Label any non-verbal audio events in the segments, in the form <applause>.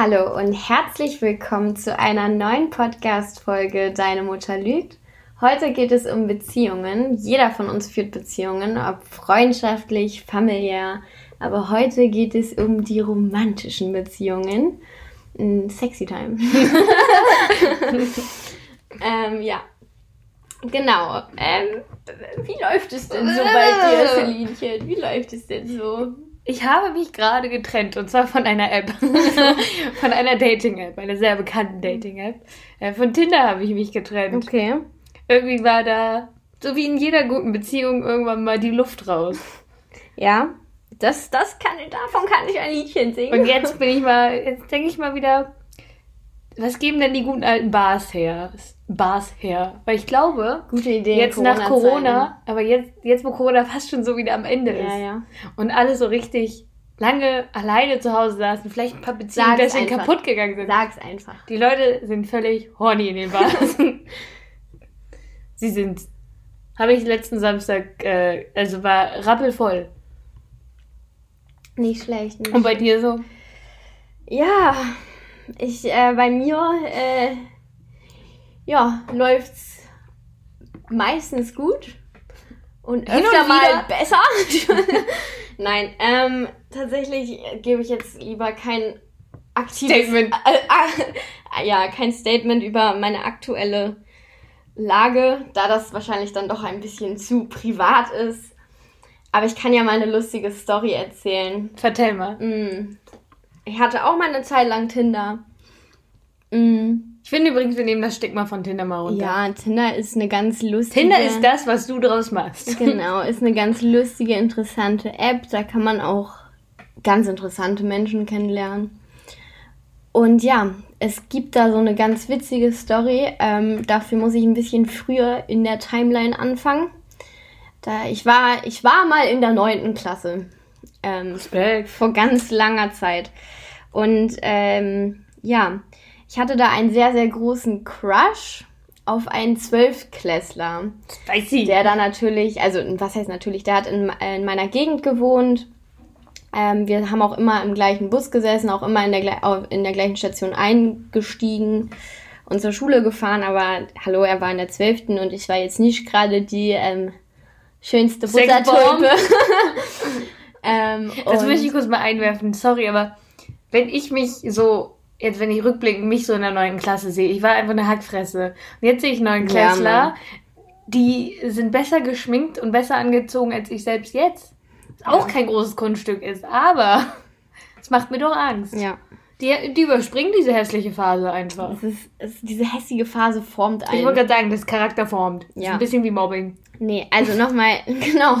Hallo und herzlich willkommen zu einer neuen Podcast-Folge Deine Mutter lügt. Heute geht es um Beziehungen. Jeder von uns führt Beziehungen, ob freundschaftlich, familiär. Aber heute geht es um die romantischen Beziehungen. Sexy Time. <laughs> ähm, ja. Genau. Ähm, wie läuft es denn so bei dir, <laughs> Celinchen? Wie läuft es denn so? Ich habe mich gerade getrennt und zwar von einer App. <laughs> von einer Dating-App, einer sehr bekannten Dating-App. Äh, von Tinder habe ich mich getrennt. Okay. Irgendwie war da, so wie in jeder guten Beziehung, irgendwann mal die Luft raus. Ja, das, das kann, davon kann ich ein Liedchen singen. Und jetzt <laughs> bin ich mal, jetzt denke ich mal wieder, was geben denn die guten alten Bars her? Bars her. Weil ich glaube, Gute Idee. jetzt nach Corona, aber jetzt, jetzt wo Corona fast schon so wieder am Ende ist. Ja, ja. Und alle so richtig lange alleine zu Hause saßen, vielleicht ein paar Beziehungen Sag's deswegen einfach. kaputt gegangen sind. Sag's einfach. Die Leute sind völlig horny in den Bars. <laughs> <laughs> Sie sind, habe ich letzten Samstag, äh, also war rappelvoll. Nicht schlecht. Nicht Und bei dir so? Ja, ich, äh, bei mir, äh, ja, läuft's meistens gut und Hin und öfter mal wieder. besser. <laughs> Nein, ähm, tatsächlich gebe ich jetzt lieber kein aktives Statement. Äh, äh, ja, kein Statement über meine aktuelle Lage, da das wahrscheinlich dann doch ein bisschen zu privat ist. Aber ich kann ja mal eine lustige Story erzählen. Vertell mal. Mm. Ich hatte auch mal eine Zeit lang Tinder. Mm. Ich finde übrigens, wir nehmen das Stigma von Tinder mal runter. Ja, Tinder ist eine ganz lustige. Tinder ist das, was du draus machst. <laughs> Genau, ist eine ganz lustige, interessante App. Da kann man auch ganz interessante Menschen kennenlernen. Und ja, es gibt da so eine ganz witzige Story. Ähm, dafür muss ich ein bisschen früher in der Timeline anfangen. Da ich war, ich war mal in der neunten Klasse. Ähm, Respekt. vor ganz langer Zeit. Und ähm, ja, ich hatte da einen sehr, sehr großen Crush auf einen Zwölfklässler, Spicy. der da natürlich, also was heißt natürlich, der hat in, in meiner Gegend gewohnt. Ähm, wir haben auch immer im gleichen Bus gesessen, auch immer in der, in der gleichen Station eingestiegen und zur Schule gefahren. Aber hallo, er war in der Zwölften und ich war jetzt nicht gerade die ähm, schönste. Buttertulpe. <laughs> ähm, Das möchte ich kurz mal einwerfen. Sorry, aber wenn ich mich so, jetzt wenn ich rückblickend mich so in der neuen Klasse sehe, ich war einfach eine Hackfresse. Und jetzt sehe ich neuen Klässler, die sind besser geschminkt und besser angezogen als ich selbst jetzt. Was Auch kein großes Kunststück ist, aber <laughs> es macht mir doch Angst. Ja. Die, die überspringen diese hässliche Phase einfach. Es ist, es ist, diese hässliche Phase formt Ich einen. wollte gerade sagen, das Charakter formt. Ja. ist ein bisschen wie Mobbing. Nee, also nochmal, <laughs> genau.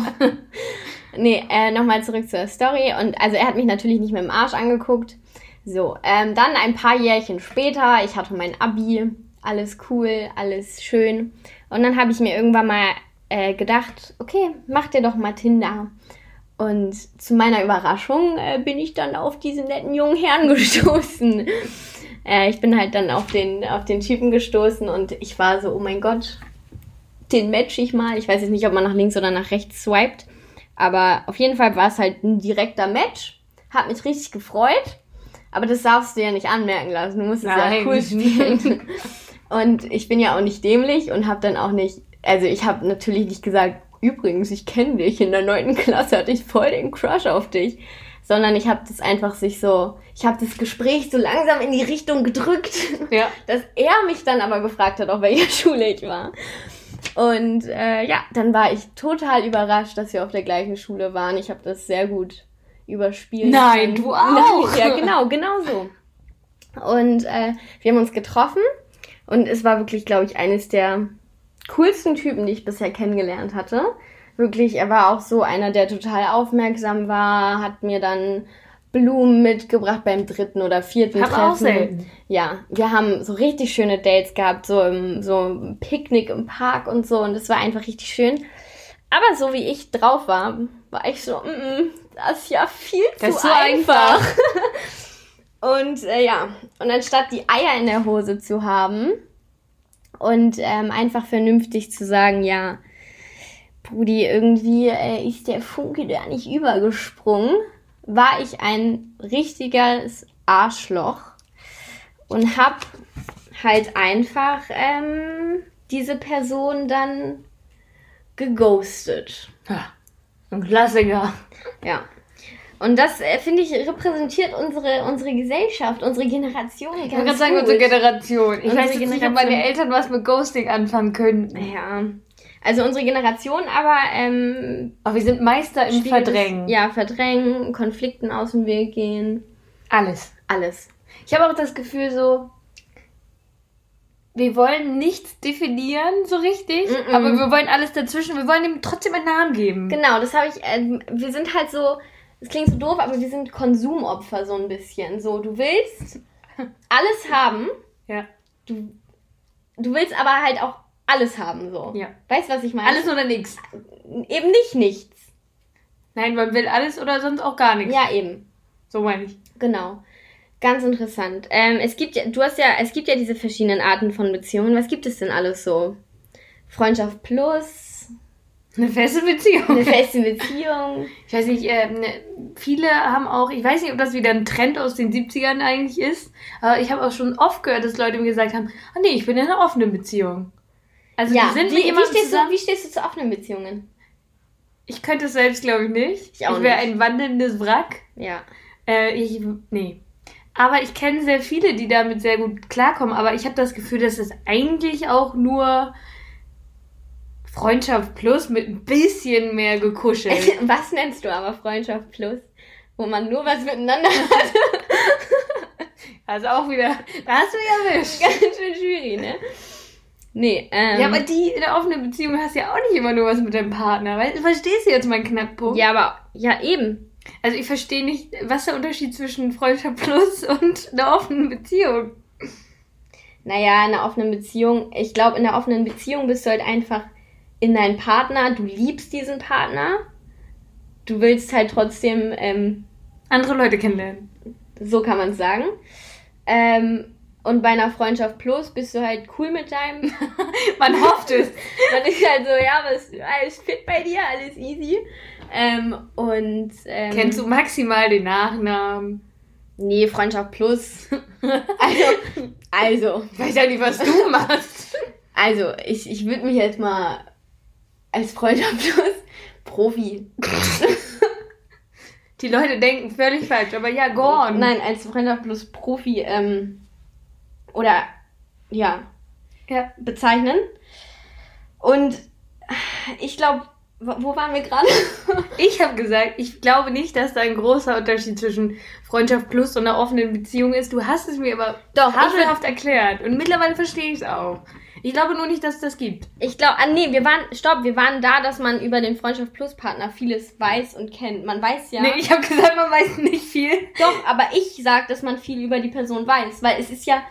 Nee, äh, nochmal zurück zur Story. Und also er hat mich natürlich nicht mit dem Arsch angeguckt. So, ähm, dann ein paar Jährchen später, ich hatte mein Abi, alles cool, alles schön. Und dann habe ich mir irgendwann mal äh, gedacht, okay, mach dir doch mal Tinder. Und zu meiner Überraschung äh, bin ich dann auf diesen netten jungen Herrn <laughs> gestoßen. äh, ich bin halt dann auf den, auf den Typen gestoßen und ich war so, oh mein Gott, den match ich mal. Ich weiß jetzt nicht, ob man nach links oder nach rechts swiped. Aber auf jeden Fall war es halt ein direkter Match. Hat mich richtig gefreut. Aber das darfst du ja nicht anmerken lassen. Du musst es ja Nein. cool spielen. <laughs> Und ich bin ja auch nicht dämlich und habe dann auch nicht, also ich habe natürlich nicht gesagt, übrigens, ich kenne dich, in der neunten Klasse hatte ich voll den Crush auf dich. Sondern ich habe das einfach sich so, ich habe das Gespräch so langsam in die Richtung gedrückt, <laughs> Ja. dass er mich dann aber gefragt hat, auf welcher <laughs> Schule ich war. Und äh, ja, dann war ich total überrascht, dass wir auf der gleichen Schule waren. Ich habe das sehr gut überspielt. Nein, du <laughs> auch. Ja, genau, genau so. Und äh, wir haben uns getroffen und es war wirklich, glaube ich, eines der coolsten Typen, die ich bisher kennengelernt hatte. Wirklich, er war auch so einer, der total aufmerksam war, hat mir dann Blumen mitgebracht beim dritten oder vierten Hab auch Treffen. selten. Ja, wir haben so richtig schöne Dates gehabt, so im so ein Picknick im Park und so und es war einfach richtig schön. Aber so wie ich drauf war, war ich so, mm, mm, das ist ja viel Das zu ist so einfach. <laughs> und äh, ja, und anstatt die Eier in der Hose zu haben und ähm, einfach vernünftig zu sagen, ja, Brudi, irgendwie äh, ist der Funke da nicht übergesprungen, war ich ein richtiges Arschloch und habe halt einfach ähm, diese Person dann geghostet. Ja, ein Klassiker. Ja. Und das, äh, finde ich, repräsentiert unsere, unsere Gesellschaft, unsere Generation. Ich wollte gerade sagen, unsere Generation. Ich Unsere weiß jetzt nicht, ob meine Eltern was mit Ghosting anfangen könnten. Ja. Also unsere Generation, aber ähm, Aber wir sind Meister im Verdrängen. Ja, verdrängen, Konflikten aus dem Weg gehen. Alles. Alles. Ich habe auch das Gefühl so, wir wollen nichts definieren so richtig, Mm-mm. aber wir wollen alles dazwischen. Wir wollen ihm trotzdem einen Namen geben. Genau, das habe ich. Ähm, wir sind halt so. Es klingt so doof, aber wir sind Konsumopfer so ein bisschen. So, du willst <laughs> alles haben, Ja. du, du willst aber halt auch alles haben, so. Ja. Weißt du, was ich meine? Alles oder nichts. Eben nicht nichts. Nein, man will alles oder sonst auch gar nichts. Ja, eben. So meine ich. Genau. Ganz interessant. Ähm, es gibt ja, du hast ja, es gibt ja diese verschiedenen Arten von Beziehungen. Was gibt es denn alles so? Freundschaft plus, Eine feste Beziehung. eine feste Beziehung. <laughs> Ich weiß nicht, äh, ne, viele haben auch, ich weiß nicht, ob das wieder ein Trend aus den 70ern eigentlich ist, aber ich habe auch schon oft gehört, dass Leute mir gesagt haben, ah nee, ich bin in einer offenen Beziehung. Also ja, die sind wie, wie, stehst du, zusammen. wie stehst du zu offenen Beziehungen? Ich könnte es selbst, glaube ich, nicht. Ich auch ich wäre ein wandelndes Wrack. Ja. Äh, ich, nee. Aber ich kenne sehr viele, die damit sehr gut klarkommen. Aber ich habe das Gefühl, dass es eigentlich auch nur Freundschaft plus mit ein bisschen mehr gekuschelt. <laughs> Was nennst du aber Freundschaft plus? Wo man nur was miteinander hat. <laughs> Also auch wieder, da hast du ja erwischt. <laughs> Ganz schön schwierig, ne? Nee, ähm. Ja, aber die in der offenen Beziehung hast ja auch nicht immer nur was mit deinem Partner. Verstehst du jetzt meinen Knackpunkt? ja, aber, ja, eben. Also ich verstehe nicht, was der Unterschied zwischen Freundschaft plus und einer offenen Beziehung. Naja, in einer offenen Beziehung, ich glaube, in einer offenen Beziehung bist du halt einfach in deinen Partner, du liebst diesen Partner, du willst halt trotzdem, ähm, Andere Leute kennenlernen. so kann man es sagen. Ähm, und bei einer Freundschaft plus bist du halt cool mit deinem. <laughs> Man hofft es. Man ist halt so, ja, was, alles fit bei dir, alles easy. Ähm, und. Ähm, Kennst du maximal den Nachnamen? Nee, Freundschaft plus. <laughs> Also, also, Ich weiß ja nicht, was du machst. also, ich, ich würde mich jetzt mal als Freundschaft plus Profi. <laughs> Die Leute denken völlig falsch, aber ja, go on. Nein, als Freundschaft plus Profi, ähm, oder, ja, Ja. bezeichnen. Und ich glaube, wo waren wir gerade? <laughs> Ich habe gesagt, ich glaube nicht, dass da ein großer Unterschied zwischen Freundschaft plus und einer offenen Beziehung ist. Du hast es mir aber Doch, erklärt. Und mittlerweile verstehe ich es auch. Ich glaube nur nicht, dass es das gibt. Ich glaube, ah, nee, wir waren, stopp, wir waren da, dass man über den Freundschaft Plus Partner vieles weiß und kennt. Man weiß ja. Nee, ich habe gesagt, man weiß nicht viel. Doch, aber ich sag, dass man viel über die Person weiß, weil es ist ja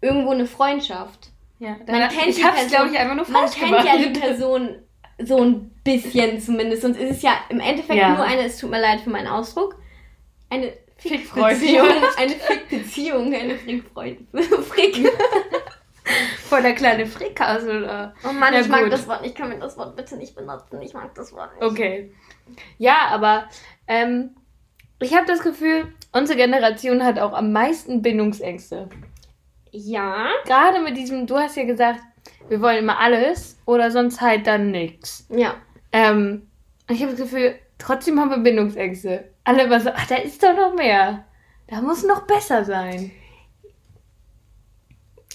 irgendwo eine Freundschaft. Ja, Man kennt ich es, glaube ich, einfach nur Man falsch kennt gemacht. ja die Person so ein bisschen zumindest. Sonst ist es ja im Endeffekt Ja. nur eine, es tut mir leid für meinen Ausdruck, eine. Fickbeziehung. Eine Fickbeziehung, eine Frickfreund. Frick. <laughs> Voll der kleine Frickhaus, oder? Oh Mann, Ja, ich mag gut. das Wort nicht. Ich kann mir das Wort bitte nicht benutzen. Ich mag das Wort nicht. Okay. Ja, aber ähm, ich habe das Gefühl, unsere Generation hat auch am meisten Bindungsängste. Ja. Gerade mit diesem, du hast ja gesagt, wir wollen immer alles oder sonst halt dann nichts. Ja. Ähm, ich habe das Gefühl, trotzdem haben wir Bindungsängste. Alle immer so, ach, da ist doch noch mehr. Da muss noch besser sein.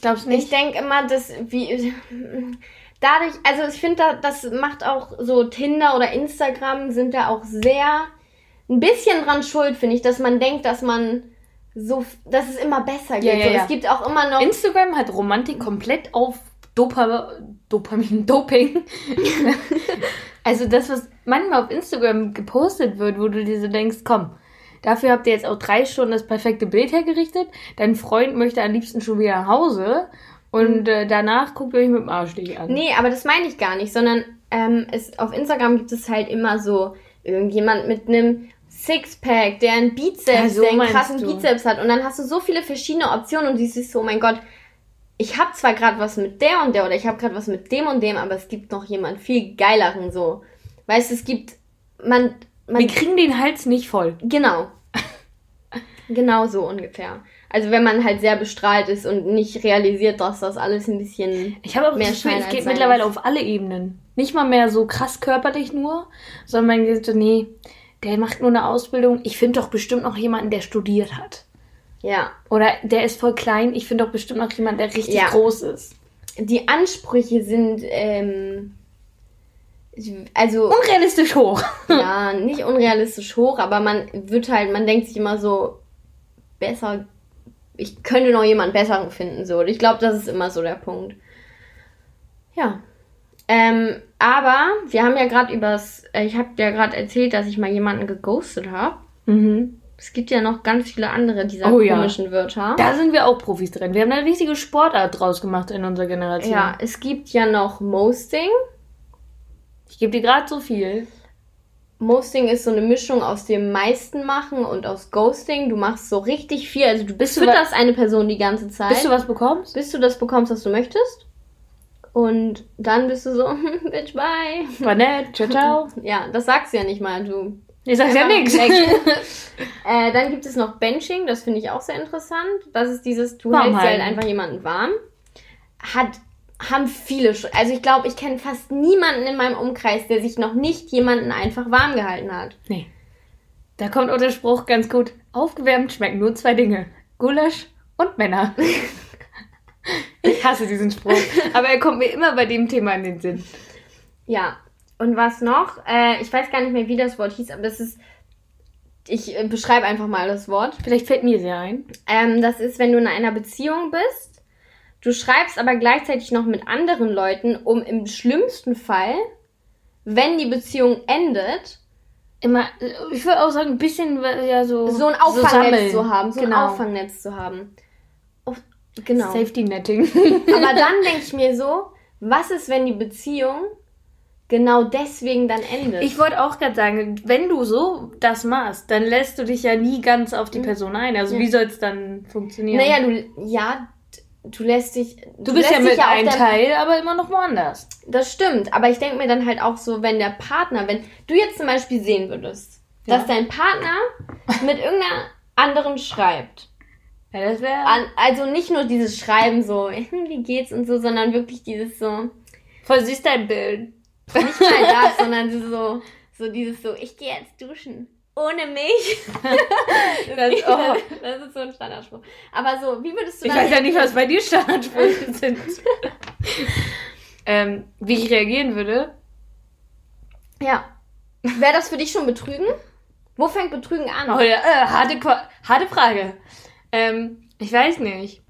Glaubst du Ich nicht? denke immer, dass wie <laughs> dadurch, also ich finde, da, das macht auch so Tinder oder Instagram sind da auch sehr ein bisschen dran schuld, finde ich, dass man denkt, dass man so, dass es immer besser geht. Ja, ja, so, ja. Es gibt auch immer noch. Instagram hat Romantik komplett auf Dopa Dopamin, <laughs> Doping. also das, was manchmal auf Instagram gepostet wird, wo du dir so denkst, komm, dafür habt ihr jetzt auch drei Stunden das perfekte Bild hergerichtet. Dein Freund möchte am liebsten schon wieder nach Hause. Und äh, danach guckt ihr euch mit dem Arschstich an. Nee, aber das meine ich gar nicht, sondern ähm, es, auf Instagram gibt es halt immer so irgendjemand mit einem Sixpack, der einen Bizeps, Ja, so der einen krassen du. Bizeps hat. Und dann hast du so viele verschiedene Optionen und du siehst so, oh mein Gott, ich habe zwar gerade was mit der und der oder ich habe gerade was mit dem und dem, aber es gibt noch jemand viel geileren so. Weißt du, es gibt man man Wir kriegen den Hals nicht voll. genau. <laughs> genau so ungefähr. Also wenn man halt sehr bestrahlt ist und nicht realisiert, dass das alles ein bisschen Ich habe auch mehr das Gefühl, es geht mittlerweile ist. auf alle Ebenen. Nicht mal mehr so krass körperlich nur, sondern man geht so, nee, der macht nur eine Ausbildung. Ich finde doch bestimmt noch jemanden, der studiert hat. Ja. Oder der ist voll klein. Ich finde doch bestimmt noch jemanden, der richtig Ja. groß ist. Die Ansprüche sind, ähm, also, Unrealistisch hoch. <laughs> ja, nicht unrealistisch hoch, aber man wird halt, man denkt sich immer so, besser, ich könnte noch jemand Besseren finden, so. Und ich glaube, das ist immer so der Punkt. Ja. Ähm, aber wir haben ja gerade übers, äh, ich habe ja gerade erzählt, dass ich mal jemanden geghostet habe. Mhm. Es gibt ja noch ganz viele andere dieser Oh ja. komischen Wörter. Da sind wir auch Profis drin. Wir haben eine richtige Sportart draus gemacht in unserer Generation. ja, es gibt ja noch Mosting. Ich gebe dir gerade so viel. Mosting ist so eine Mischung aus dem meisten machen und aus Ghosting. Du machst so richtig viel. Also du Bist du fütterst eine Person die ganze Zeit, Bis du was bekommst? bis du das bekommst, was du möchtest. Und dann bist du so, <laughs> bitch, bye. War nett. Ciao, ciao. <laughs> Ja, das sagst du ja nicht mal. Du Ich sag ja nichts. <laughs> äh, dann gibt es noch Benching, das finde ich auch sehr interessant. Das ist dieses, du Warm hältst halt einfach jemanden warm. Hat, haben viele schon. Also ich glaube, ich kenne fast niemanden in meinem Umkreis, der sich noch nicht jemanden einfach warm gehalten hat. Nee. Da kommt auch der Spruch ganz gut. Aufgewärmt schmecken nur zwei Dinge. Gulasch und Männer. <laughs> ich hasse diesen Spruch. Aber er kommt mir immer bei dem Thema in den Sinn. Ja. Und was noch? Äh, ich weiß gar nicht mehr, wie das Wort hieß, aber das ist. Ich äh, beschreibe einfach mal das Wort. Vielleicht fällt mir sehr ein. Ähm, das ist, wenn du in einer Beziehung bist, du schreibst aber gleichzeitig noch mit anderen Leuten, um im schlimmsten Fall, wenn die Beziehung endet, Immer, ich würde auch sagen, ein bisschen ja so. so ein so Auffangnetz sammeln. zu haben, so genau. ein Auffangnetz zu haben. Oh, genau. Safety Netting. Aber dann <laughs> denke ich mir so, was ist, wenn die Beziehung genau deswegen dann endet? Ich wollte auch gerade sagen, wenn du so das machst, dann lässt du dich ja nie ganz auf die Person ein. Also Ja. wie soll es dann funktionieren? naja, du, ja, du lässt dich. du bist ja mit auf einem Teil, aber immer noch woanders. Das stimmt, aber ich denke mir dann halt auch so, wenn der Partner, wenn du jetzt zum Beispiel sehen würdest, Ja. dass dein Partner mit irgendeiner anderen schreibt. Ja, das wäre. Also nicht nur dieses Schreiben so, <laughs> wie geht's und so, sondern wirklich dieses so, Voll süß dein Bild. Nicht mal das, sondern so, so dieses so, ich gehe jetzt duschen. Ohne mich. <laughs> Das, oh. das ist so ein Standardspruch. Aber so, wie würdest du Ich weiß ja nicht, was bei dir Standardsprüche <laughs> sind. ähm, wie ich reagieren würde. Ja. Wäre das für dich schon Betrügen? Wo fängt Betrügen an? Oh ja, äh, harte, harte Frage. Ähm, ich weiß nicht.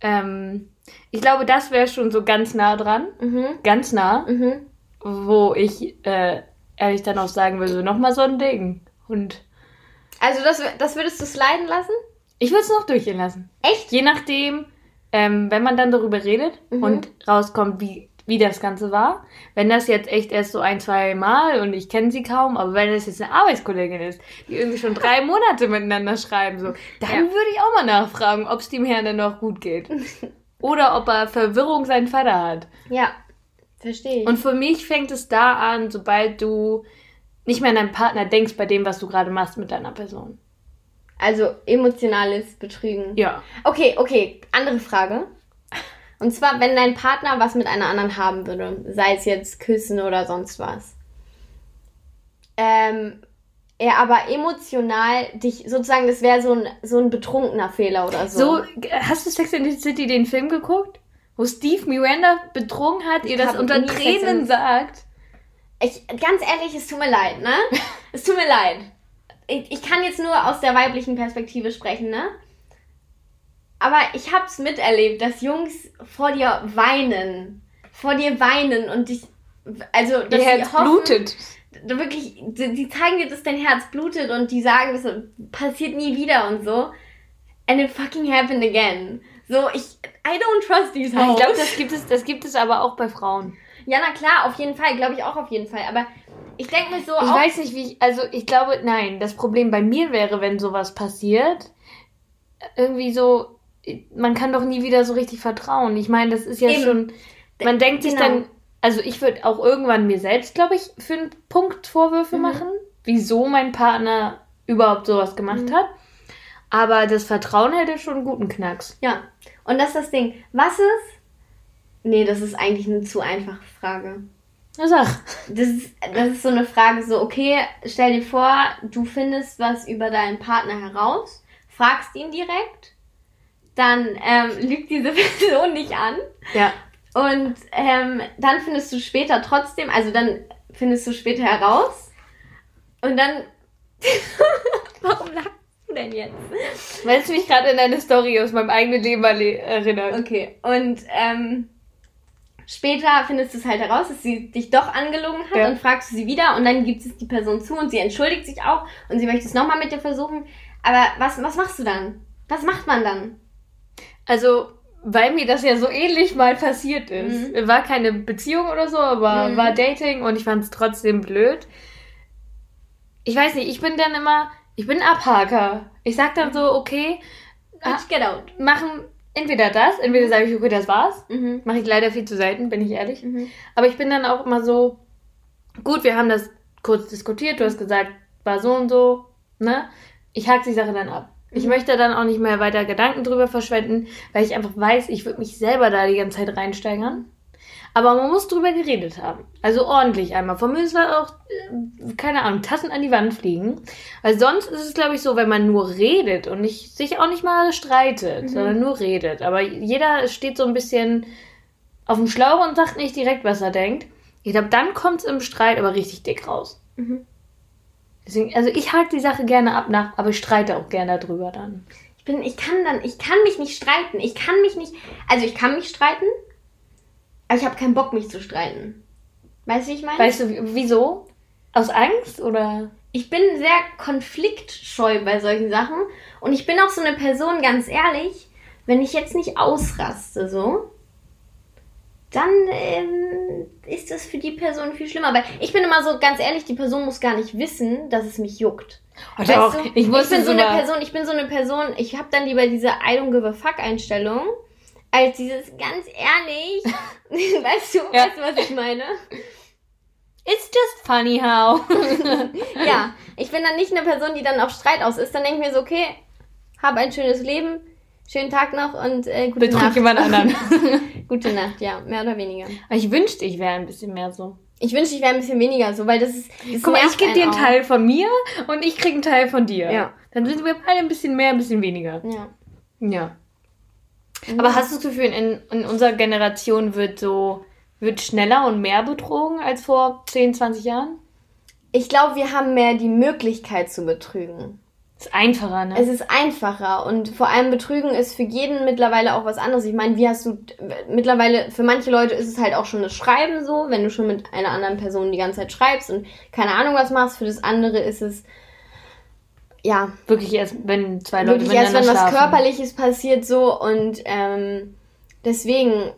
Ähm, ich glaube, das wäre schon so ganz nah dran. Mhm. Ganz nah. Mhm. Wo ich äh, ehrlich dann auch sagen würde, nochmal so ein Ding. Und Also das, das würdest du sliden lassen? ich würde es noch durchgehen lassen. Echt? Je nachdem, ähm, wenn man dann darüber redet Mhm. und rauskommt, wie, wie das Ganze war. Wenn das jetzt echt erst so ein, zwei Mal und ich kenne sie kaum, aber wenn das jetzt eine Arbeitskollegin ist, die irgendwie schon drei <laughs> Monate miteinander schreiben, so, dann Ja. würde ich auch mal nachfragen, ob es dem Herrn denn noch gut geht. <laughs> Oder ob er Verwirrung seinen Vater hat. Ja, verstehe ich. Und für mich fängt es da an, sobald du nicht mehr an deinen Partner denkst bei dem, was du gerade machst mit deiner Person. also emotionales Betrügen. Ja. Okay, okay, andere Frage. Und zwar, wenn dein Partner was mit einer anderen haben würde, sei es jetzt küssen oder sonst was. Ähm, er aber emotional dich, sozusagen, das wäre so ein, so ein betrunkener Fehler oder so. So, hast du Sex in the City den Film geguckt? Wo Steve Miranda betrogen hat, ihr das unter Sex Tränen sagt? Ich, ganz ehrlich, es tut mir leid, ne? <laughs> Es tut mir leid. Ich, ich kann jetzt nur aus der weiblichen Perspektive sprechen, ne? Aber ich hab's miterlebt, dass Jungs vor dir weinen. Vor dir weinen und dich. Also, dass Ihr Herz hoffen, blutet. Wirklich, die, die zeigen dir, dass dein Herz blutet und die sagen, das passiert nie wieder und so. And it fucking happened again. So, ich. I don't trust these Ich hoes. glaube, das gibt es, das gibt es aber auch bei Frauen. Ja, na klar, auf jeden Fall. Glaube ich auch auf jeden Fall. Aber ich denke mir so. Ich weiß nicht, wie ich, also ich glaube, nein, das Problem bei mir wäre, wenn sowas passiert, irgendwie so, man kann doch nie wieder so richtig vertrauen. Ich meine, das ist ja Eben. schon, man denkt sich Genau. dann, also ich würde auch irgendwann mir selbst, glaube ich, für einen Punkt Vorwürfe Mhm. machen, wieso mein Partner überhaupt sowas gemacht Mhm. hat. Aber das Vertrauen hätte schon einen guten Knacks. Ja. Und das ist das Ding. Was ist. Nee, das ist eigentlich eine zu einfache Frage. Na sag. Das ist, das ist so eine Frage, so, okay, stell dir vor, du findest was über deinen Partner heraus, fragst ihn direkt, dann ähm, <laughs> lügt diese Person nicht an Ja. und ähm, dann findest du später trotzdem, also dann findest du später heraus und dann. <laughs> Warum lachst du denn jetzt? Weil es mich gerade in eine Story aus meinem eigenen Leben erinnert. Okay, und ähm, später findest du es halt heraus, dass sie dich doch angelogen hat Ja. und fragst du sie wieder und dann gibt es die Person zu und sie entschuldigt sich auch und sie möchte es nochmal mit dir versuchen. Aber was, was machst du dann? Was macht man dann? Also, weil mir das ja so ähnlich mal passiert ist. War keine Beziehung oder so, aber Mhm. war Dating und ich fand es trotzdem blöd. Ich weiß nicht, ich bin dann immer, ich bin Abhaker. Ich sag dann so, okay, Ah. Bitch, get out. machen entweder das, entweder sage ich, okay, das war's. Mhm. Mache ich leider viel zu selten, bin ich ehrlich. Mhm. Aber ich bin dann auch immer so, gut, wir haben das kurz diskutiert, du hast gesagt, war so und so, ne? Ich hake die Sache dann ab. Ich Mhm. möchte dann auch nicht mehr weiter Gedanken drüber verschwenden, weil ich einfach weiß, ich würde mich selber da die ganze Zeit reinsteigern. Aber man muss drüber geredet haben. Also ordentlich einmal. Von mir ist auch, äh, keine Ahnung, Tassen an die Wand fliegen. Weil sonst ist es, glaube ich, so, wenn man nur redet und nicht, sich auch nicht mal streitet, Mhm. sondern nur redet. Aber jeder steht so ein bisschen auf dem Schlauch und sagt nicht direkt, was er denkt. Ich glaube, dann kommt es im Streit aber richtig dick raus. Mhm. Deswegen, also ich hake die Sache gerne ab nach, aber ich streite auch gerne darüber dann. Ich bin, ich kann dann, ich kann mich nicht streiten. Ich kann mich nicht, also ich kann mich streiten, aber ich habe keinen Bock, mich zu streiten. Weißt du, wie ich meine? Weißt du, wieso? Aus Angst oder? ich bin sehr konfliktscheu bei solchen Sachen und ich bin auch so eine Person, ganz ehrlich, wenn ich jetzt nicht ausraste, so, dann ähm, ist das für die Person viel schlimmer. Weil ich bin immer so, ganz ehrlich, die Person muss gar nicht wissen, dass es mich juckt. Oh, Weißt doch, du, ich wusste bin so eine Person, ich bin so eine Person, ich habe dann lieber diese I don't give a fuck Einstellung, als dieses ganz ehrlich, <laughs> <laughs> weißt du, Ja. weißt du, was ich meine? It's just funny how. <laughs> Ja, ich bin dann nicht eine Person, die dann auf Streit aus ist. Dann denke ich mir so, okay, hab ein schönes Leben, schönen Tag noch und äh, gute Betrüg Nacht. jemand anderen. gute Nacht, ja, mehr oder weniger. Aber ich wünschte, ich wäre ein bisschen mehr so. Ich wünschte, ich wäre ein bisschen weniger so, weil das ist. Das Guck mal, ich gebe dir einen einen auch. Teil von mir und ich krieg einen Teil von dir. Ja. Dann sind wir beide ein bisschen mehr, ein bisschen weniger. Ja. Ja. Aber hast du das Gefühl, in, in unserer Generation wird so, wird schneller und mehr betrogen als vor 10, 20 Jahren? Ich glaube, wir haben mehr die Möglichkeit zu betrügen. Ist einfacher, ne? Es ist einfacher und vor allem Betrügen ist für jeden mittlerweile auch was anderes. Ich meine, wie hast du mittlerweile für manche Leute ist es halt auch schon das Schreiben so, wenn du schon mit einer anderen Person die ganze Zeit schreibst und keine Ahnung was machst. Für das andere ist es ja Wirklich erst, wenn zwei Leute wirklich erst, wenn miteinander was schlafen. Körperliches passiert so und ähm, deswegen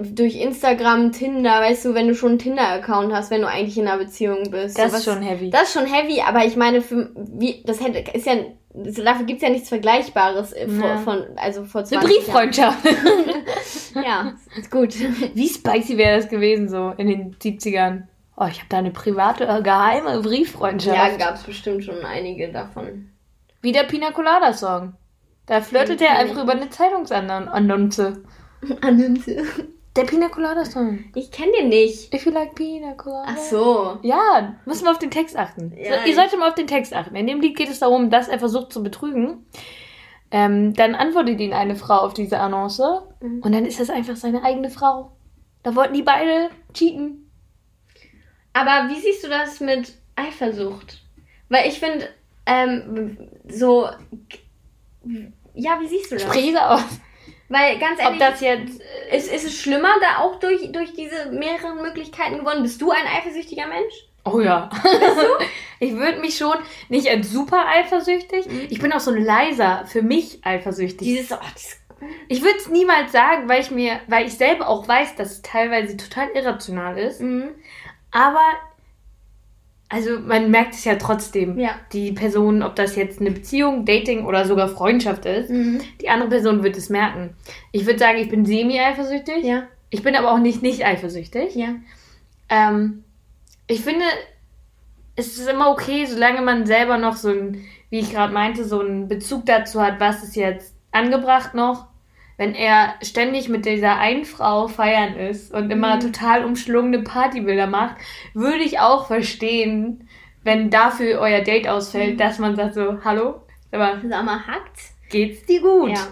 durch Instagram, Tinder, weißt du, wenn du schon einen Tinder-Account hast, wenn du eigentlich in einer Beziehung bist. Das so ist schon heavy. Das ist schon heavy, aber ich meine, für, wie, das hätte, ist ja, dafür gibt's ja nichts Vergleichbares äh, vor, Ja. von, also vor Eine 20 Brieffreundschaft. Jahren. <laughs> Ja, ist gut. Wie spicy wäre das gewesen so in den 70ern? Oh, ich habe da eine private, äh, geheime Brieffreundschaft. Ja, gab's bestimmt schon einige davon. Wie der Pina Colada Song. Da flirtet er kenn einfach über eine Zeitungsannonce. <laughs> Annonce. Der Pina Colada Song. Ich kenn den nicht. If you like Pina Colada. Ach so. Ja, müssen wir auf den Text achten. Ja, so, ihr solltet mal auf den Text achten. In dem Lied geht es darum, dass er versucht zu betrügen. Ähm, dann antwortet ihn eine Frau auf diese Annonce Mhm. und dann ist das einfach seine eigene Frau. Da wollten die beide cheaten. Aber wie siehst du das mit Eifersucht? Weil ich finde, ähm, so, ja, wie siehst du das? Sprich aus. Weil ganz Ob ehrlich, das jetzt ist, ist es schlimmer da auch durch, durch diese mehreren Möglichkeiten geworden? Bist du ein eifersüchtiger Mensch? Oh ja. <laughs> ich würde mich schon nicht als super eifersüchtig. Ich bin auch so ein leiser, für mich eifersüchtig. Dieses, oh, dieses Ich würde es niemals sagen, weil ich mir, weil ich selber auch weiß, dass es teilweise total irrational ist. mhm. Aber also man merkt es ja trotzdem. Ja. Die Person, ob das jetzt eine Beziehung, Dating oder sogar Freundschaft ist, Mhm. die andere Person wird es merken. Ich würde sagen, ich bin semi-eifersüchtig. Ja, Ich bin aber auch nicht nicht eifersüchtig. ja. Ähm, ich finde, es ist immer okay, solange man selber noch so ein, wie ich gerade meinte, so einen Bezug dazu hat, was ist jetzt angebracht noch, wenn er ständig mit dieser einen Frau feiern ist und immer Mhm. total umschlungene Partybilder macht, würde ich auch verstehen, wenn dafür euer Date ausfällt, Mhm. dass man sagt so, hallo, aber Sag mal, hackt's? geht's dir gut? Ja.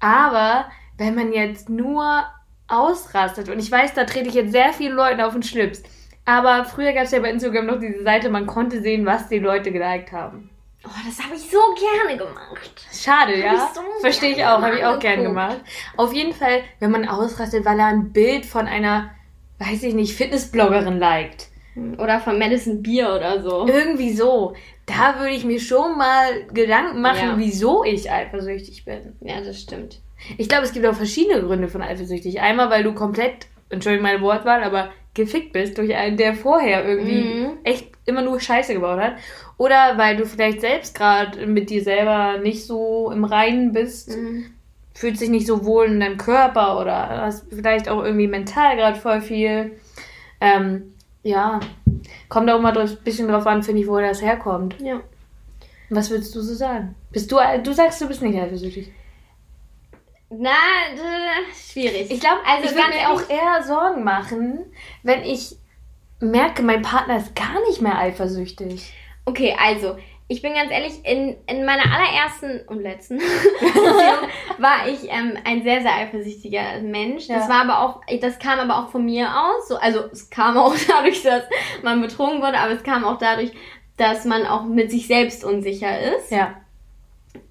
Aber wenn man jetzt nur ausrastet, und ich weiß, da trete ich jetzt sehr vielen Leuten auf den Schlips, aber früher gab es ja bei Instagram noch diese Seite, man konnte sehen, was die Leute geliked haben. Oh, das habe ich so gerne gemacht. Schade, ja? so Verstehe ich auch, habe ich auch gern gemacht. Auf jeden Fall, wenn man ausrastet, weil er ein Bild von einer, weiß ich nicht, Fitnessbloggerin liked. Oder von Madison Beer oder so. Irgendwie so. Da würde ich mir schon mal Gedanken machen, Ja. wieso ich eifersüchtig bin. Ja, das stimmt. Ich glaube, es gibt auch verschiedene Gründe von eifersüchtig. Einmal, weil du komplett, Entschuldigung meine Wortwahl, aber gefickt bist durch einen, der vorher irgendwie Mhm. echt immer nur Scheiße gebaut hat. Oder weil du vielleicht selbst gerade mit dir selber nicht so im Reinen bist, Mhm. fühlst dich nicht so wohl in deinem Körper oder hast vielleicht auch irgendwie mental gerade voll viel. Ähm, ja, kommt auch mal ein bisschen drauf an, finde ich, woher das herkommt. Ja. Was würdest du so sagen? Bist du, du sagst, du bist nicht eifersüchtig. Na, äh, schwierig. Ich glaube, also ich würde mir auch eher Sorgen machen, wenn ich merke, mein Partner ist gar nicht mehr eifersüchtig. Okay, also, ich bin ganz ehrlich, in, in meiner allerersten und letzten <laughs> war ich ähm, ein sehr, sehr eifersüchtiger Mensch. Das Ja. war aber auch, das kam aber auch von mir aus. So, also es kam auch <laughs> dadurch, dass man betrogen wurde, aber es kam auch dadurch, dass man auch mit sich selbst unsicher ist. Ja.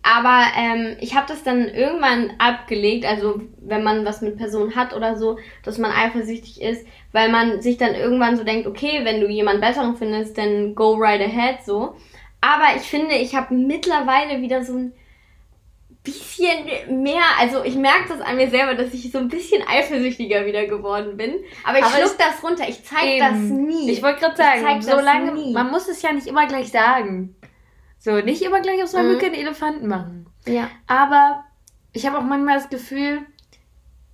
Aber ähm, ich habe das dann irgendwann abgelegt, also wenn man was mit Personen hat oder so, dass man eifersüchtig ist, weil man sich dann irgendwann so denkt, okay, wenn du jemand Besseren findest, dann go right ahead so. Aber ich finde, ich habe mittlerweile wieder so ein bisschen mehr, also ich merke das an mir selber, dass ich so ein bisschen eifersüchtiger wieder geworden bin. Aber ich Aber schluck das runter, ich zeig das nie. Ich wollte gerade Ich zeig sagen, das solange nie. man muss es ja nicht immer gleich sagen. So, nicht immer gleich aus einer Mhm. Mücke einen Elefanten machen. ja. Aber ich habe auch manchmal das Gefühl,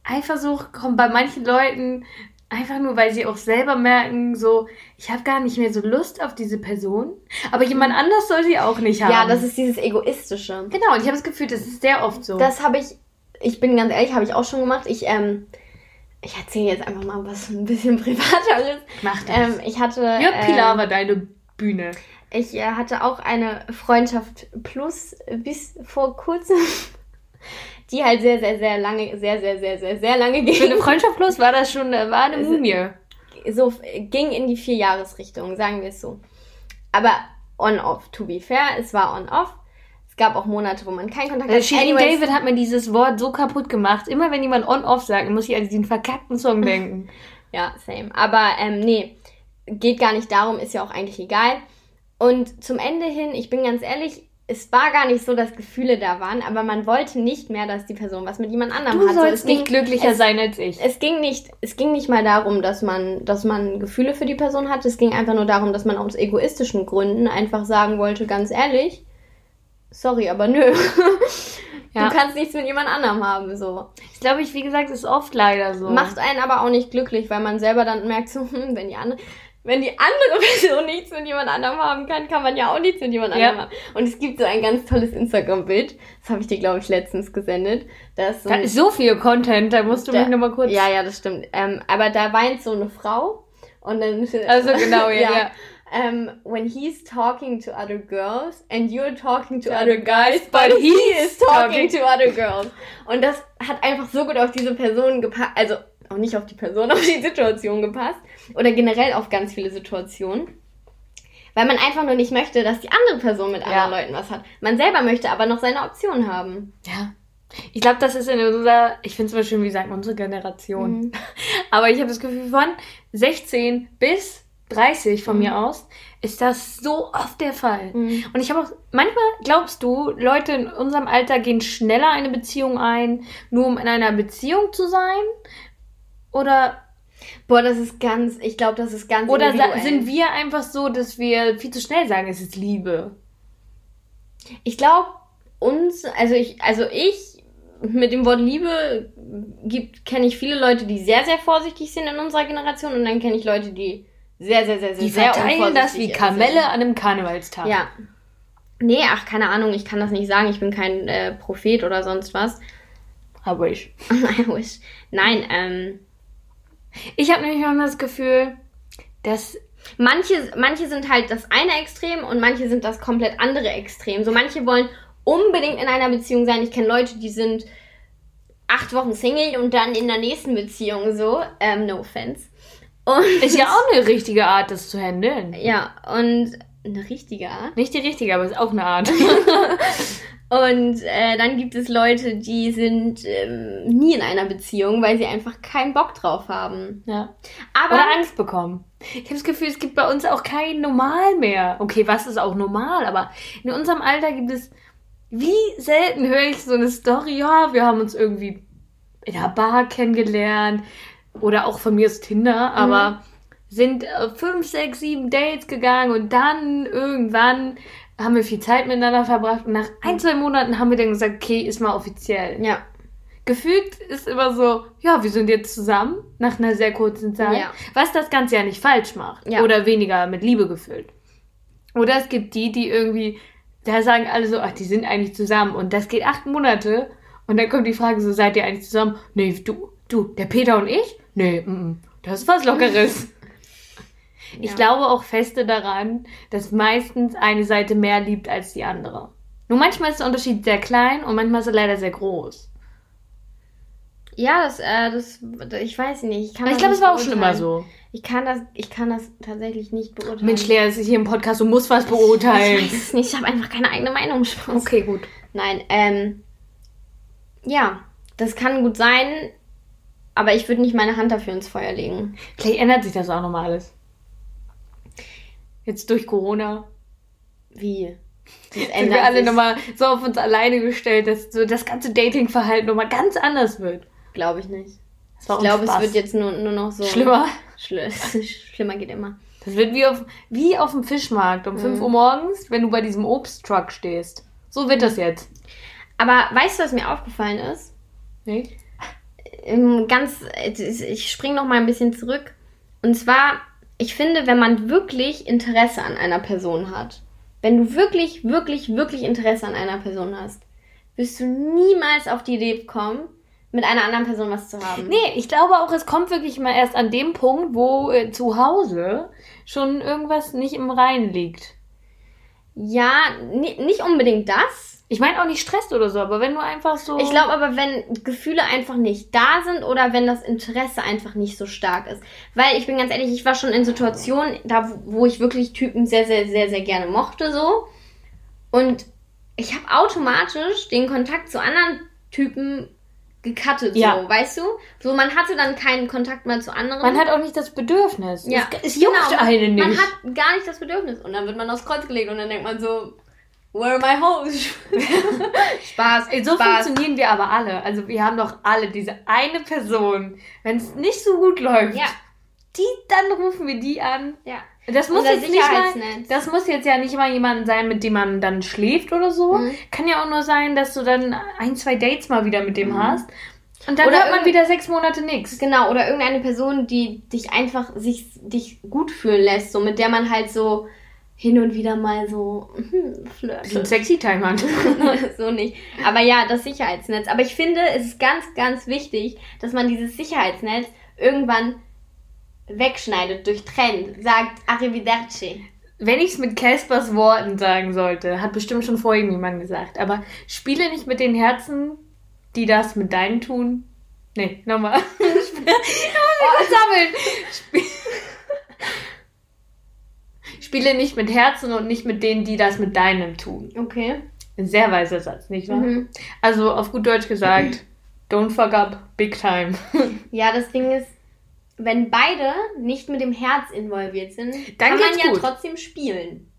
Eifersucht kommt bei manchen Leuten einfach nur, weil sie auch selber merken, so, ich habe gar nicht mehr so Lust auf diese Person, aber jemand anders soll sie auch nicht haben. ja, das ist dieses Egoistische. genau. Und ich habe das Gefühl, das ist sehr oft so. Das habe ich, ich bin ganz ehrlich, habe ich auch schon gemacht. Ich, ähm, ich erzähle jetzt einfach mal was ein bisschen <laughs> Privateres. macht das. Ähm, ich hatte, ja, Pilar ähm, war deine Bühne. Ich äh, hatte auch eine Freundschaft plus bis vor kurzem, <laughs> die halt sehr, sehr, sehr lange, sehr, sehr, sehr, sehr, sehr lange Für eine ging. Freundschaft plus war das schon, äh, war eine Mumie. So äh, ging in die Vierjahresrichtung, sagen wir es so. Aber on-off, to be fair, es war on-off. Es gab auch Monate, wo man keinen Kontakt Also Shirin Anyways, David hat mir dieses Wort so kaputt gemacht. Immer wenn jemand on-off sagt, muss ich an diesen verkackten Song denken. <laughs> Ja, same. Aber ähm, nee, geht gar nicht darum, ist ja auch eigentlich egal. Und zum Ende hin, ich bin ganz ehrlich, es war gar nicht so, dass Gefühle da waren, aber man wollte nicht mehr, dass die Person was mit jemand anderem Du hat. So, sollst es ging- nicht glücklicher es, sein als ich. Es ging nicht, es ging nicht mal darum, dass man, dass man Gefühle für die Person hat. Es ging einfach nur darum, dass man aus egoistischen Gründen einfach sagen wollte, ganz ehrlich, sorry, aber nö. <laughs> Ja. Du kannst nichts mit jemand anderem haben, so. Ich glaube, ich, wie gesagt, ist oft leider so. Macht einen aber auch nicht glücklich, weil man selber dann merkt, so, hm, wenn die andere, wenn die andere <laughs> Person nichts mit jemand anderem haben kann, kann man ja auch nichts mit jemand Ja. anderem haben. Und es gibt so ein ganz tolles Instagram-Bild, das habe ich dir, glaube ich, letztens gesendet. Da ist so da ist so viel Content, da musst du da- mich nochmal kurz. Ja, ja, das stimmt. Ähm, aber da weint so eine Frau und dann. <laughs> Also genau, ja, ja. Um, when he's talking to other girls and you're talking to To other guys, but he is is talking talking- to other girls. Und das hat einfach so gut auf diese Person gepasst, also auch nicht auf die Person, <laughs> auf die Situation gepasst oder generell auf ganz viele Situationen. Weil man einfach nur nicht möchte, dass die andere Person mit anderen Ja. Leuten was hat. Man selber möchte aber noch seine Option haben. Ja. Ich glaube, das ist in unserer, ich finde es immer schön, wie sagt man, unsere Generation. Mhm. <laughs> Aber ich habe das Gefühl, von 16 bis 30 von Mhm. mir aus ist das so oft der Fall. Mhm. Und ich habe auch, manchmal glaubst du, Leute in unserem Alter gehen schneller eine Beziehung ein, nur um in einer Beziehung zu sein? Oder, Boah, das ist ganz, ich glaube, das ist ganz oder sind wir einfach so, dass wir viel zu schnell sagen, es ist Liebe? Ich glaube, uns, also ich, also ich, mit dem Wort Liebe gibt, kenne ich viele Leute, die sehr, sehr vorsichtig sind in unserer Generation und dann kenne ich Leute, die sehr, sehr, sehr, sehr, Die sehr verteilen das wie Kamelle an einem Karnevalstag. Ja. Nee, ach, keine Ahnung, ich kann das nicht sagen. Ich bin kein äh, Prophet oder sonst was. I wish. <laughs> I wish. Nein, ähm, Ich habe nämlich manchmal das Gefühl, dass manche, manche sind halt das eine Extrem und manche sind das komplett andere Extrem. So manche wollen unbedingt in einer Beziehung sein. Ich kenne Leute, die sind acht Wochen Single und dann in der nächsten Beziehung so. Ähm, no offense. Und ist ja auch eine richtige Art, das zu handeln. ja, und eine richtige Art. Nicht die richtige, aber ist auch eine Art. <laughs> Und äh, dann gibt es Leute, die sind ähm, nie in einer Beziehung, weil sie einfach keinen Bock drauf haben. ja. Aber Oder Angst bekommen. Ich habe das Gefühl, es gibt bei uns auch kein Normal mehr. Okay, was ist auch normal? Aber in unserem Alter gibt es, wie selten höre ich so eine Story, ja, wir haben uns irgendwie in einer Bar kennengelernt oder auch von mir ist Tinder, aber sind äh, fünf, sechs, sieben Dates gegangen und dann irgendwann haben wir viel Zeit miteinander verbracht und nach ein, zwei Monaten haben wir dann gesagt, okay, ist mal offiziell. ja, Gefühlt ist immer so, ja, wir sind jetzt zusammen nach einer sehr kurzen Zeit. Ja. Was das Ganze ja nicht falsch macht. Ja. Oder weniger mit Liebe gefüllt. Oder es gibt die, die irgendwie, da sagen alle so, ach, die sind eigentlich zusammen. Und das geht acht Monate. Und dann kommt die Frage so, seid ihr eigentlich zusammen? Nee, du, du, der Peter und ich? Nee, mm, mm, das ist was Lockeres. Ich Ja. glaube auch feste daran, dass meistens eine Seite mehr liebt als die andere. Nur manchmal ist der Unterschied sehr klein und manchmal ist er leider sehr groß. ja, das, äh, das, ich weiß nicht. Ich, ich das glaube, es war auch schon immer so. Ich kann das, ich kann das tatsächlich nicht beurteilen. Mensch, Lea, es ist hier im Podcast, du musst was ich beurteilen. weiß es nicht. Ich habe einfach keine eigene Meinung. Spaß. Okay, gut. Nein, ähm, ja, das kann gut sein, aber ich würde nicht meine Hand dafür ins Feuer legen. Vielleicht ändert sich das auch nochmal alles. Jetzt durch Corona. Wie? Sind wir alle sich, nochmal so auf uns alleine gestellt, dass so das ganze Datingverhalten nochmal ganz anders wird. glaube ich nicht. Ich glaube, es wird jetzt nur, nur noch so. schlimmer. Schli <laughs> Schlimmer geht immer. Das wird wie auf, wie auf dem Fischmarkt um 5 Mhm. Uhr morgens, wenn du bei diesem Obsttruck stehst. So wird das jetzt. Aber weißt du, was mir aufgefallen ist? Nee? Ganz, ich springe noch mal ein bisschen zurück. Und zwar, ich finde, wenn man wirklich Interesse an einer Person hat, wenn du wirklich, wirklich, wirklich Interesse an einer Person hast, wirst du niemals auf die Idee kommen, mit einer anderen Person was zu haben. Nee, ich glaube auch, es kommt wirklich mal erst an dem Punkt, wo äh, zu Hause schon irgendwas nicht im Reinen liegt. Ja, ni- nicht unbedingt das. Ich meine auch nicht Stress oder so, aber wenn du einfach so. Ich glaube aber, wenn Gefühle einfach nicht da sind oder wenn das Interesse einfach nicht so stark ist. Weil ich bin ganz ehrlich, ich war schon in Situationen, da wo ich wirklich Typen sehr, sehr, sehr, sehr gerne mochte so. Und ich habe automatisch den Kontakt zu anderen Typen gecuttet, Ja. so, weißt du? So, man hatte dann keinen Kontakt mehr zu anderen. Man hat auch nicht das Bedürfnis. ja, Es, es juckt genau. einen nicht. Man hat gar nicht das Bedürfnis. Und dann wird man aufs Kreuz gelegt und dann denkt man so, where are my hoes? <laughs> Spaß, so Spaß. funktionieren wir aber alle. Also wir haben doch alle diese eine Person. Wenn es nicht so gut läuft, Ja, die, dann rufen wir die an. ja. Das muss jetzt nicht mal, das muss jetzt ja nicht mal jemand sein, mit dem man dann schläft oder so. Mhm. Kann ja auch nur sein, dass du dann ein, zwei Dates mal wieder mit dem Mhm. hast. Und dann Oder hört man wieder sechs Monate nichts. Genau, oder irgendeine Person, die dich einfach sich dich gut fühlen lässt, so mit der man halt so hin und wieder mal so hm, flirtet. sexy Time hat. <laughs> so nicht. Aber ja, das Sicherheitsnetz. Aber ich finde, es ist ganz, ganz wichtig, dass man dieses Sicherheitsnetz irgendwann wegschneidet, durchtrennt, sagt Arrivederci. Wenn ich es mit Caspers Worten sagen sollte, hat bestimmt schon vor ihm jemand gesagt, aber spiele nicht mit den Herzen, die das mit deinen tun. Nee, nochmal. <laughs> <laughs> Spiel- Oh, sammeln. Spiel Spiele nicht mit Herzen und nicht mit denen, die das mit deinem tun. Okay. Ein sehr weiser Satz, nicht wahr? Mhm. Also auf gut Deutsch gesagt, don't fuck up big time. <laughs> Ja, das Ding ist, wenn beide nicht mit dem Herz involviert sind, Dann kann man ja gut. trotzdem spielen.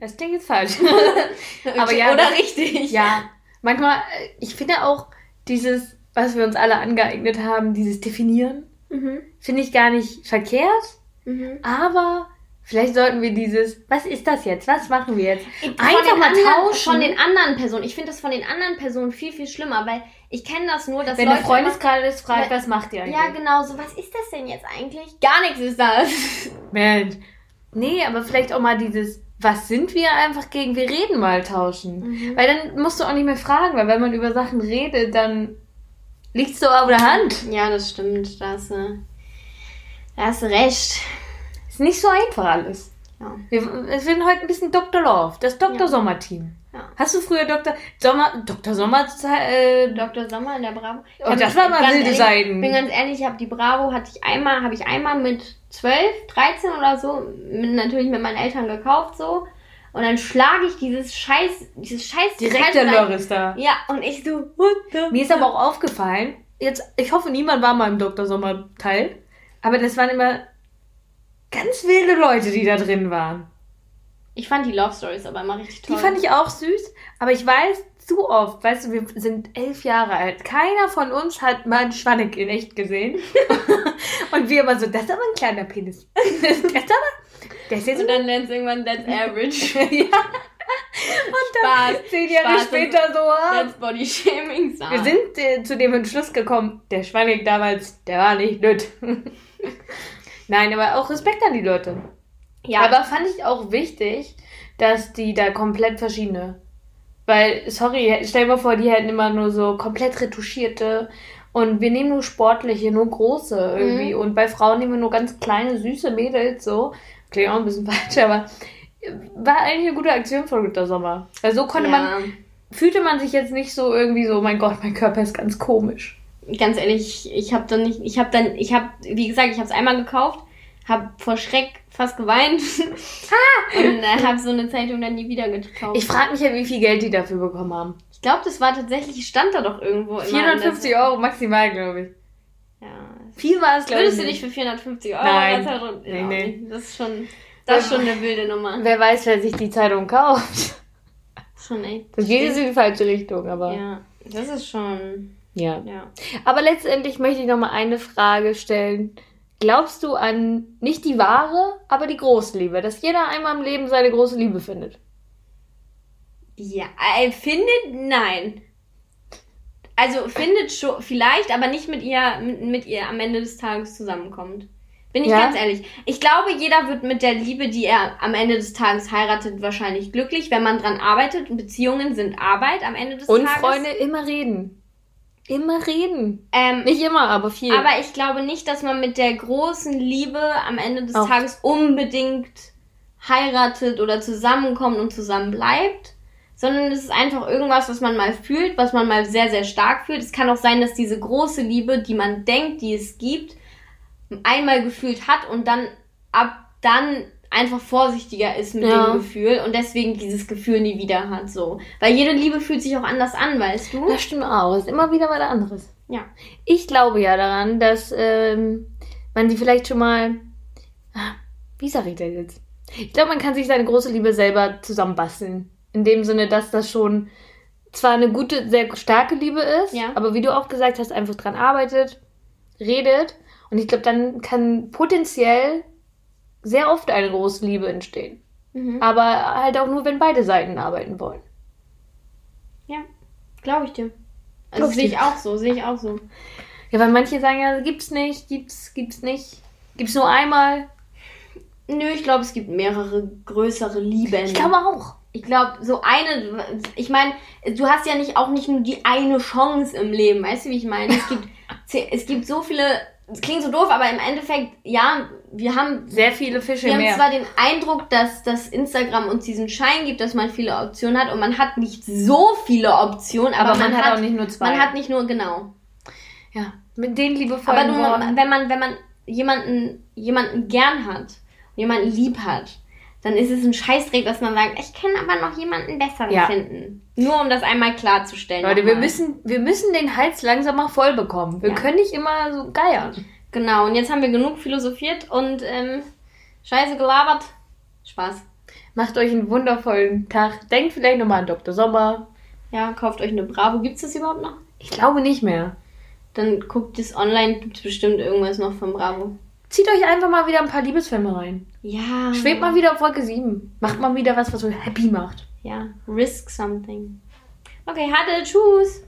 Das Ding ist falsch. <laughs> Aber ja, Oder richtig. Ja, manchmal, äh, ich finde auch dieses, was wir uns alle angeeignet haben, dieses Definieren, Mhm. finde ich gar nicht verkehrt, Mhm. aber vielleicht sollten wir dieses, was ist das jetzt? Was machen wir jetzt? Von Einfach mal anderen, tauschen. Von den anderen Personen. Ich finde das von den anderen Personen viel, viel schlimmer, weil ich kenne das nur, dass Wenn Leute der Freundeskreis fragt, was macht ihr eigentlich? Ja, genau, so, was ist das denn jetzt eigentlich? Gar nichts ist das. <laughs> Mensch. Nee, aber vielleicht auch mal dieses, was sind wir einfach gegen wir reden mal tauschen. Mhm. Weil dann musst du auch nicht mehr fragen, weil wenn man über Sachen redet, dann liegt's so auf der Hand. Ja, das stimmt. Da hast du, da hast du recht. Nicht so einfach alles. Ja. Wir, wir sind heute ein bisschen Dr. Love, das Dr. Ja. Sommer-Team. Ja. Hast du früher Dr. Sommer, Dr. Sommer, äh, Dr. Sommer in der Bravo. Ich Oh, das war mal wilde ehrlich, Seiten. bin ganz ehrlich, ich habe die Bravo, hatte ich einmal, habe ich einmal mit 12, 13 oder so, mit, natürlich mit meinen Eltern gekauft so. Und dann schlage ich dieses scheiß, dieses scheiß direkt der Teil. Loris da. Ja, und ich so, what the Mir ist aber auch aufgefallen, jetzt, ich hoffe, niemand war mal im Dr. Sommer-Teil, aber das waren immer ganz wilde Leute, die da drin waren. Ich fand die Love Stories aber immer richtig toll. Die fand ich auch süß, aber ich weiß zu oft, weißt du, wir sind elf Jahre alt. Keiner von uns hat mal einen Schwanneck in echt gesehen. <laughs> Und wir immer so, das ist aber ein kleiner Penis. <laughs> Das ist aber, der ist jetzt Und dann lernst du irgendwann That's Average. <laughs> ja. Und dann Spaß. zehn Jahre Spaß. später so, ah, That's Body Shaming. So. wir sind äh, zu dem Entschluss gekommen, der Schwanneck damals, der war nicht nüt. Nein, aber auch Respekt an die Leute. ja, Aber fand ich auch wichtig, dass die da komplett verschiedene. Weil, sorry, stell dir mal vor, die hätten immer nur so komplett retuschierte und wir nehmen nur sportliche, nur große irgendwie. Und bei Frauen nehmen wir nur ganz kleine, süße Mädels so. Klingt auch ein bisschen <laughs> falsch, aber war eigentlich eine gute Aktion von Ritter Sommer. Weil so konnte ja. man, fühlte man sich jetzt nicht so irgendwie so, mein Gott, mein Körper ist ganz komisch. Ganz ehrlich, ich, habe dann nicht, ich habe dann, ich habe, wie gesagt, ich habe es einmal gekauft, habe vor Schreck fast geweint <laughs> und äh, habe so eine Zeitung dann nie wieder gekauft. Ich frage mich ja, wie viel Geld die dafür bekommen haben. Ich glaube, das war tatsächlich, stand da doch irgendwo. immer in der- 450 Euro maximal, glaube ich. Ja. Viel war es, glaube ich. Würdest du nicht. für 450 Euro Nein. das hat- Nee, ja, nee. Das ist schon, das ist schon eine wilde Nummer. Wer weiß, wer sich die Zeitung kauft. Das ist schon echt. Das geht jetzt in die falsche Richtung, aber. Ja, das ist schon, ja. ja. Aber letztendlich möchte ich noch mal eine Frage stellen. Glaubst du an nicht die wahre, aber die große Liebe? Dass jeder einmal im Leben seine große Liebe findet? Ja, äh, findet, nein. Also findet schon, vielleicht, aber nicht mit ihr, mit, mit ihr am Ende des Tages zusammenkommt. Bin ich Ja? ganz ehrlich. Ich glaube, jeder wird mit der Liebe, die er am Ende des Tages heiratet, wahrscheinlich glücklich, wenn man dran arbeitet. Beziehungen sind Arbeit am Ende des Und Tages. Freunde, immer reden. Immer reden. Ähm, Nicht immer, aber viel. aber ich glaube nicht, dass man mit der großen Liebe am Ende des Auch. Tages unbedingt heiratet oder zusammenkommt und zusammen bleibt, sondern es ist einfach irgendwas, was man mal fühlt, was man mal sehr, sehr stark fühlt. Es kann auch sein, dass diese große Liebe, die man denkt, die es gibt, einmal gefühlt hat und dann ab dann einfach vorsichtiger ist mit Ja. dem Gefühl und deswegen dieses Gefühl nie wieder hat, so. Weil jede Liebe fühlt sich auch anders an, weißt du? Das stimmt auch. Ist immer wieder was anderes. Ja. Ich glaube ja daran, dass ähm, man sie vielleicht schon mal. Ah, Wie sage ich das jetzt? Ich glaube, man kann sich seine große Liebe selber zusammenbasteln. In dem Sinne, dass das schon zwar eine gute, sehr starke Liebe ist, Ja. aber wie du auch gesagt hast, einfach dran arbeitet, redet. Und ich glaube, dann kann potenziell sehr oft eine große Liebe entstehen. Mhm. Aber halt auch nur, wenn beide Seiten arbeiten wollen. Ja, glaube ich dir. Also sehe ich auch so, sehe ich auch so. Ja, weil manche sagen ja, gibt's nicht, gibt's, gibt's nicht. Gibt's nur einmal. Nö, ich glaube, es gibt mehrere größere Lieben. Ich glaube auch. Ich glaube, so eine, ich meine, du hast ja nicht auch nicht nur die eine Chance im Leben, weißt du, wie ich meine? Es gibt, <laughs> es gibt so viele, es klingt so doof, aber im Endeffekt, ja, wir haben, Sehr viele Fische wir haben mehr. zwar den Eindruck, dass, dass Instagram uns diesen Schein gibt, dass man viele Optionen hat und man hat nicht so viele Optionen, aber, aber man, hat, hat auch nicht nur zwei. man hat nicht nur, genau. ja, mit den liebevollen Aber Worten. wenn man, wenn man jemanden, jemanden gern hat, jemanden lieb hat, dann ist es ein Scheißdreck, dass man sagt, ich kann aber noch jemanden besseren Ja. finden. Nur um das einmal klarzustellen. Leute, wir müssen, wir müssen den Hals langsam mal voll bekommen. Wir Ja. können nicht immer so geiern. Genau, und jetzt haben wir genug philosophiert und ähm, Scheiße gelabert. Spaß. Macht euch einen wundervollen Tag. Denkt vielleicht nochmal an Dr. Sommer. Ja, kauft euch eine Bravo. Gibt's das überhaupt noch? Ich glaube nicht mehr. Dann guckt es online, gibt's bestimmt irgendwas noch von Bravo. Zieht euch einfach mal wieder ein paar Liebesfilme rein. Ja. Schwebt mal wieder auf Wolke 7. Macht mal wieder was, was euch happy macht. Ja, risk something. Okay, hatte, tschüss.